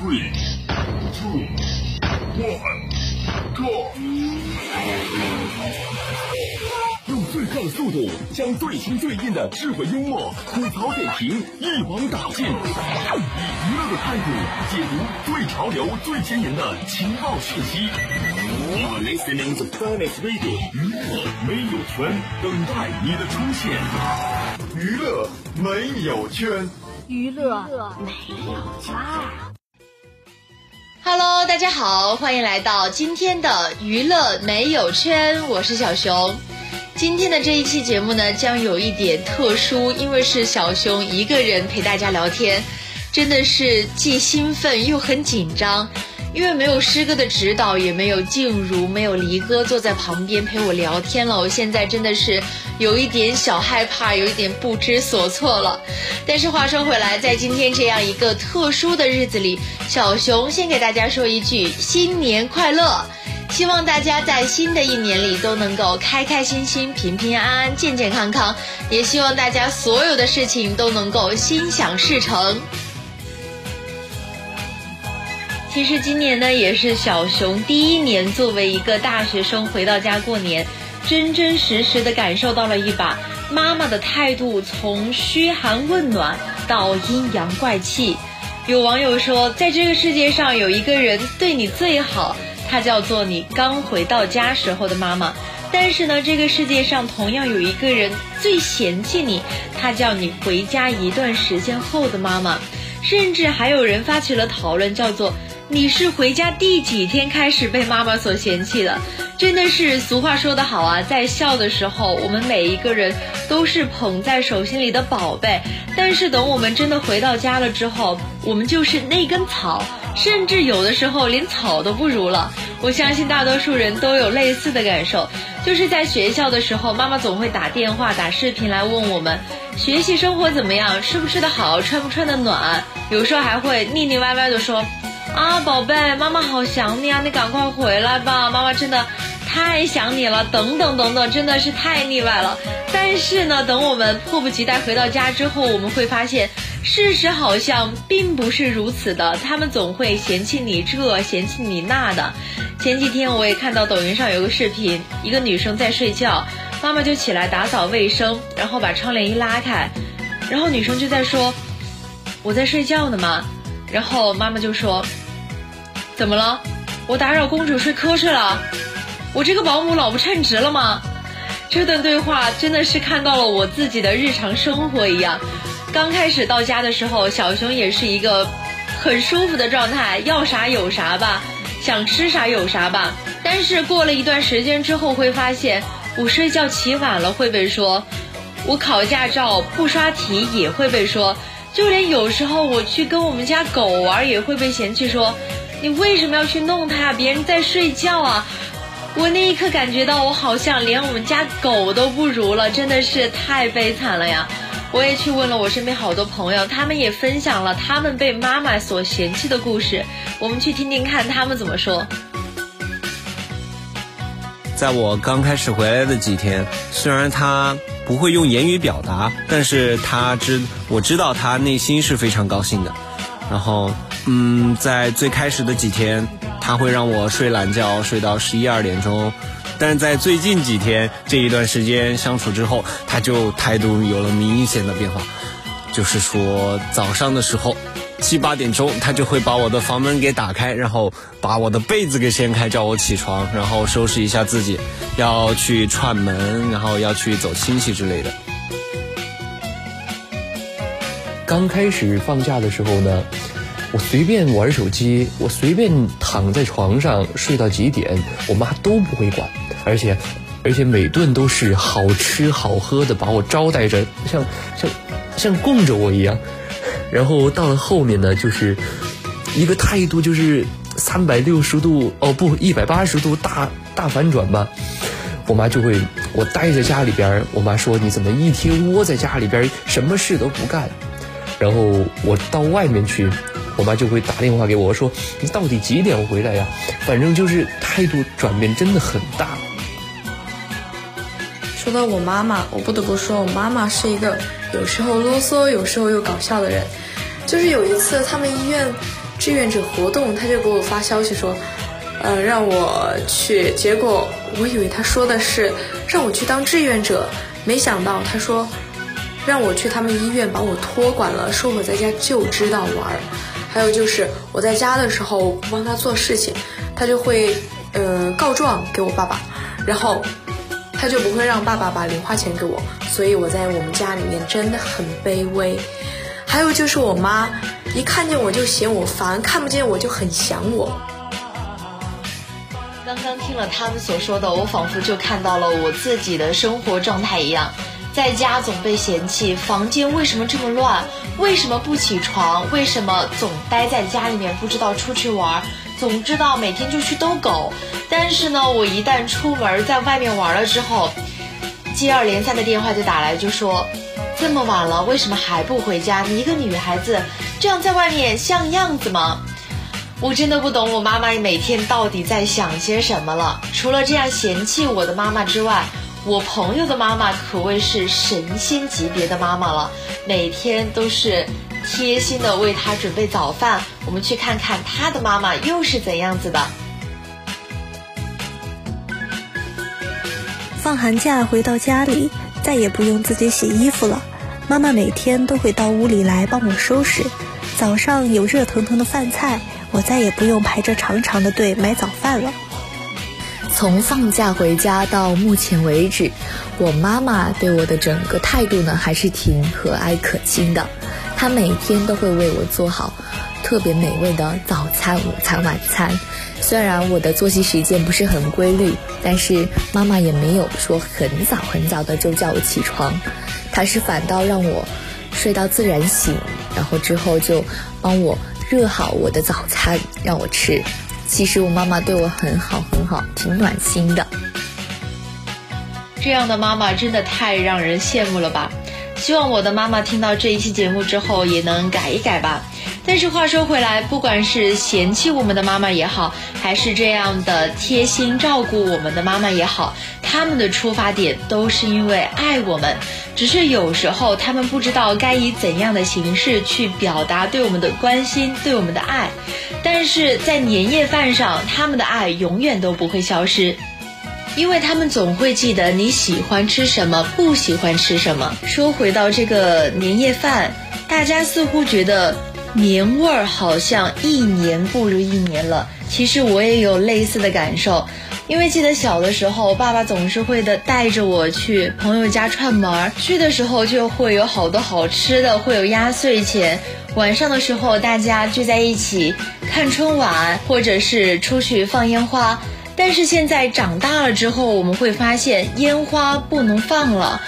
Three, two, one, go！用最快的速度，将最新最硬的智慧幽默、吐槽点评一网打尽，以娱乐的态度解读最潮流、最前沿的情报信息。You are listening to Planet Radio，娱乐没有圈，等待你的出现。娱乐没有圈，娱乐没有圈。Hello，大家好，欢迎来到今天的娱乐没有圈，我是小熊。今天的这一期节目呢，将有一点特殊，因为是小熊一个人陪大家聊天，真的是既兴奋又很紧张，因为没有师哥的指导，也没有静茹，没有黎哥坐在旁边陪我聊天了，我现在真的是有一点小害怕，有一点不知所措了。但是话说回来，在今天这样一个特殊的日子里，小熊先给大家说一句新年快乐。希望大家在新的一年里都能够开开心心、平平安安、健健康康，也希望大家所有的事情都能够心想事成。其实今年呢，也是小熊第一年作为一个大学生回到家过年，真真实实的感受到了一把妈妈的态度从嘘寒问暖到阴阳怪气。有网友说，在这个世界上有一个人对你最好。她叫做你刚回到家时候的妈妈，但是呢，这个世界上同样有一个人最嫌弃你，她叫你回家一段时间后的妈妈，甚至还有人发起了讨论，叫做你是回家第几天开始被妈妈所嫌弃的？真的是俗话说得好啊，在笑的时候，我们每一个人都是捧在手心里的宝贝，但是等我们真的回到家了之后，我们就是那根草。甚至有的时候连草都不如了。我相信大多数人都有类似的感受，就是在学校的时候，妈妈总会打电话、打视频来问我们学习生活怎么样，吃不吃得好，穿不穿得暖。有时候还会腻腻歪歪的说：“啊，宝贝，妈妈好想你啊，你赶快回来吧，妈妈真的太想你了。”等等等等，真的是太腻歪了。但是呢，等我们迫不及待回到家之后，我们会发现。事实好像并不是如此的，他们总会嫌弃你这，嫌弃你那的。前几天我也看到抖音上有个视频，一个女生在睡觉，妈妈就起来打扫卫生，然后把窗帘一拉开，然后女生就在说：“我在睡觉呢嘛。”然后妈妈就说：“怎么了？我打扰公主睡瞌睡了？我这个保姆老不称职了吗？”这段对话真的是看到了我自己的日常生活一样。刚开始到家的时候，小熊也是一个很舒服的状态，要啥有啥吧，想吃啥有啥吧。但是过了一段时间之后，会发现我睡觉起晚了会被说，我考驾照不刷题也会被说，就连有时候我去跟我们家狗玩也会被嫌弃说，你为什么要去弄它？别人在睡觉啊！我那一刻感觉到我好像连我们家狗都不如了，真的是太悲惨了呀！我也去问了我身边好多朋友，他们也分享了他们被妈妈所嫌弃的故事。我们去听听看他们怎么说。在我刚开始回来的几天，虽然他不会用言语表达，但是他知我知道他内心是非常高兴的。然后，嗯，在最开始的几天，他会让我睡懒觉，睡到十一二点钟。但是在最近几天这一段时间相处之后，他就态度有了明显的变化，就是说早上的时候七八点钟，他就会把我的房门给打开，然后把我的被子给掀开，叫我起床，然后收拾一下自己，要去串门，然后要去走亲戚之类的。刚开始放假的时候呢。我随便玩手机，我随便躺在床上睡到几点，我妈都不会管，而且，而且每顿都是好吃好喝的，把我招待着，像像像供着我一样。然后到了后面呢，就是一个态度就是三百六十度哦不一百八十度大大反转吧。我妈就会我待在家里边，我妈说你怎么一天窝在家里边，什么事都不干。然后我到外面去，我妈就会打电话给我说你到底几点回来呀？反正就是态度转变真的很大。说到我妈妈，我不得不说，我妈妈是一个有时候啰嗦，有时候又搞笑的人。就是有一次他们医院志愿者活动，他就给我发消息说，呃，让我去。结果我以为他说的是让我去当志愿者，没想到他说让我去他们医院把我托管了，说我在家就知道玩。还有就是我在家的时候不帮他做事情，他就会呃告状给我爸爸，然后。他就不会让爸爸把零花钱给我，所以我在我们家里面真的很卑微。还有就是我妈一看见我就嫌我烦，看不见我就很想我。刚刚听了他们所说的，我仿佛就看到了我自己的生活状态一样，在家总被嫌弃，房间为什么这么乱？为什么不起床？为什么总待在家里面不知道出去玩？总知道每天就去逗狗，但是呢，我一旦出门在外面玩了之后，接二连三的电话就打来，就说这么晚了，为什么还不回家？你一个女孩子这样在外面像样子吗？我真的不懂我妈妈每天到底在想些什么了。除了这样嫌弃我的妈妈之外，我朋友的妈妈可谓是神仙级别的妈妈了，每天都是。贴心的为他准备早饭，我们去看看他的妈妈又是怎样子的。放寒假回到家里，再也不用自己洗衣服了，妈妈每天都会到屋里来帮我收拾。早上有热腾腾的饭菜，我再也不用排着长长的队买早饭了。从放假回家到目前为止，我妈妈对我的整个态度呢，还是挺和蔼可亲的。她每天都会为我做好特别美味的早餐、午餐、晚餐。虽然我的作息时间不是很规律，但是妈妈也没有说很早很早的就叫我起床，她是反倒让我睡到自然醒，然后之后就帮我热好我的早餐让我吃。其实我妈妈对我很好很好，挺暖心的。这样的妈妈真的太让人羡慕了吧！希望我的妈妈听到这一期节目之后也能改一改吧。但是话说回来，不管是嫌弃我们的妈妈也好，还是这样的贴心照顾我们的妈妈也好，他们的出发点都是因为爱我们。只是有时候他们不知道该以怎样的形式去表达对我们的关心、对我们的爱。但是在年夜饭上，他们的爱永远都不会消失。因为他们总会记得你喜欢吃什么，不喜欢吃什么。说回到这个年夜饭，大家似乎觉得年味儿好像一年不如一年了。其实我也有类似的感受，因为记得小的时候，爸爸总是会的带着我去朋友家串门儿，去的时候就会有好多好吃的，会有压岁钱。晚上的时候，大家聚在一起看春晚，或者是出去放烟花。但是现在长大了之后，我们会发现烟花不能放了。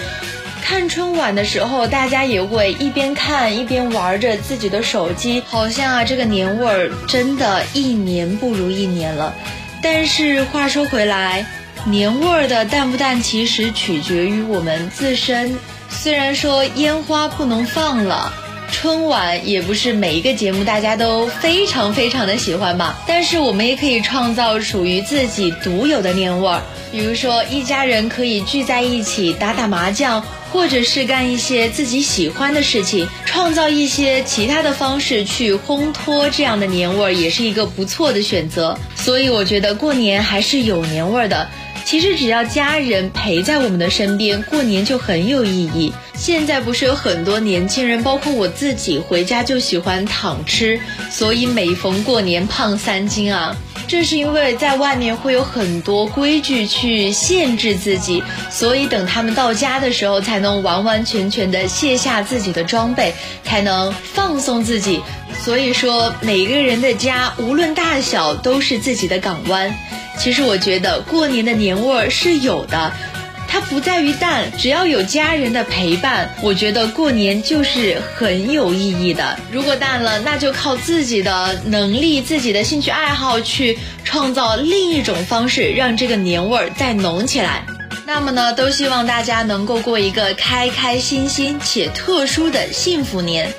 看春晚的时候，大家也会一边看一边玩着自己的手机，好像啊，这个年味儿真的一年不如一年了。但是话说回来，年味儿的淡不淡，其实取决于我们自身。虽然说烟花不能放了。春晚也不是每一个节目大家都非常非常的喜欢吧，但是我们也可以创造属于自己独有的年味儿。比如说，一家人可以聚在一起打打麻将，或者是干一些自己喜欢的事情，创造一些其他的方式去烘托这样的年味儿，也是一个不错的选择。所以我觉得过年还是有年味儿的。其实只要家人陪在我们的身边，过年就很有意义。现在不是有很多年轻人，包括我自己，回家就喜欢躺吃，所以每逢过年胖三斤啊。这是因为在外面会有很多规矩去限制自己，所以等他们到家的时候，才能完完全全的卸下自己的装备，才能放松自己。所以说，每个人的家，无论大小，都是自己的港湾。其实我觉得过年的年味儿是有的。它不在于淡，只要有家人的陪伴，我觉得过年就是很有意义的。如果淡了，那就靠自己的能力、自己的兴趣爱好去创造另一种方式，让这个年味儿再浓起来。那么呢，都希望大家能够过一个开开心心且特殊的幸福年。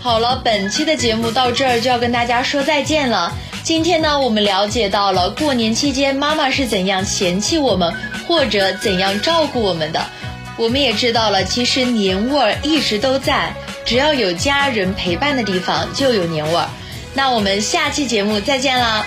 好了，本期的节目到这儿就要跟大家说再见了。今天呢，我们了解到了过年期间妈妈是怎样嫌弃我们，或者怎样照顾我们的。我们也知道了，其实年味儿一直都在，只要有家人陪伴的地方就有年味儿。那我们下期节目再见啦！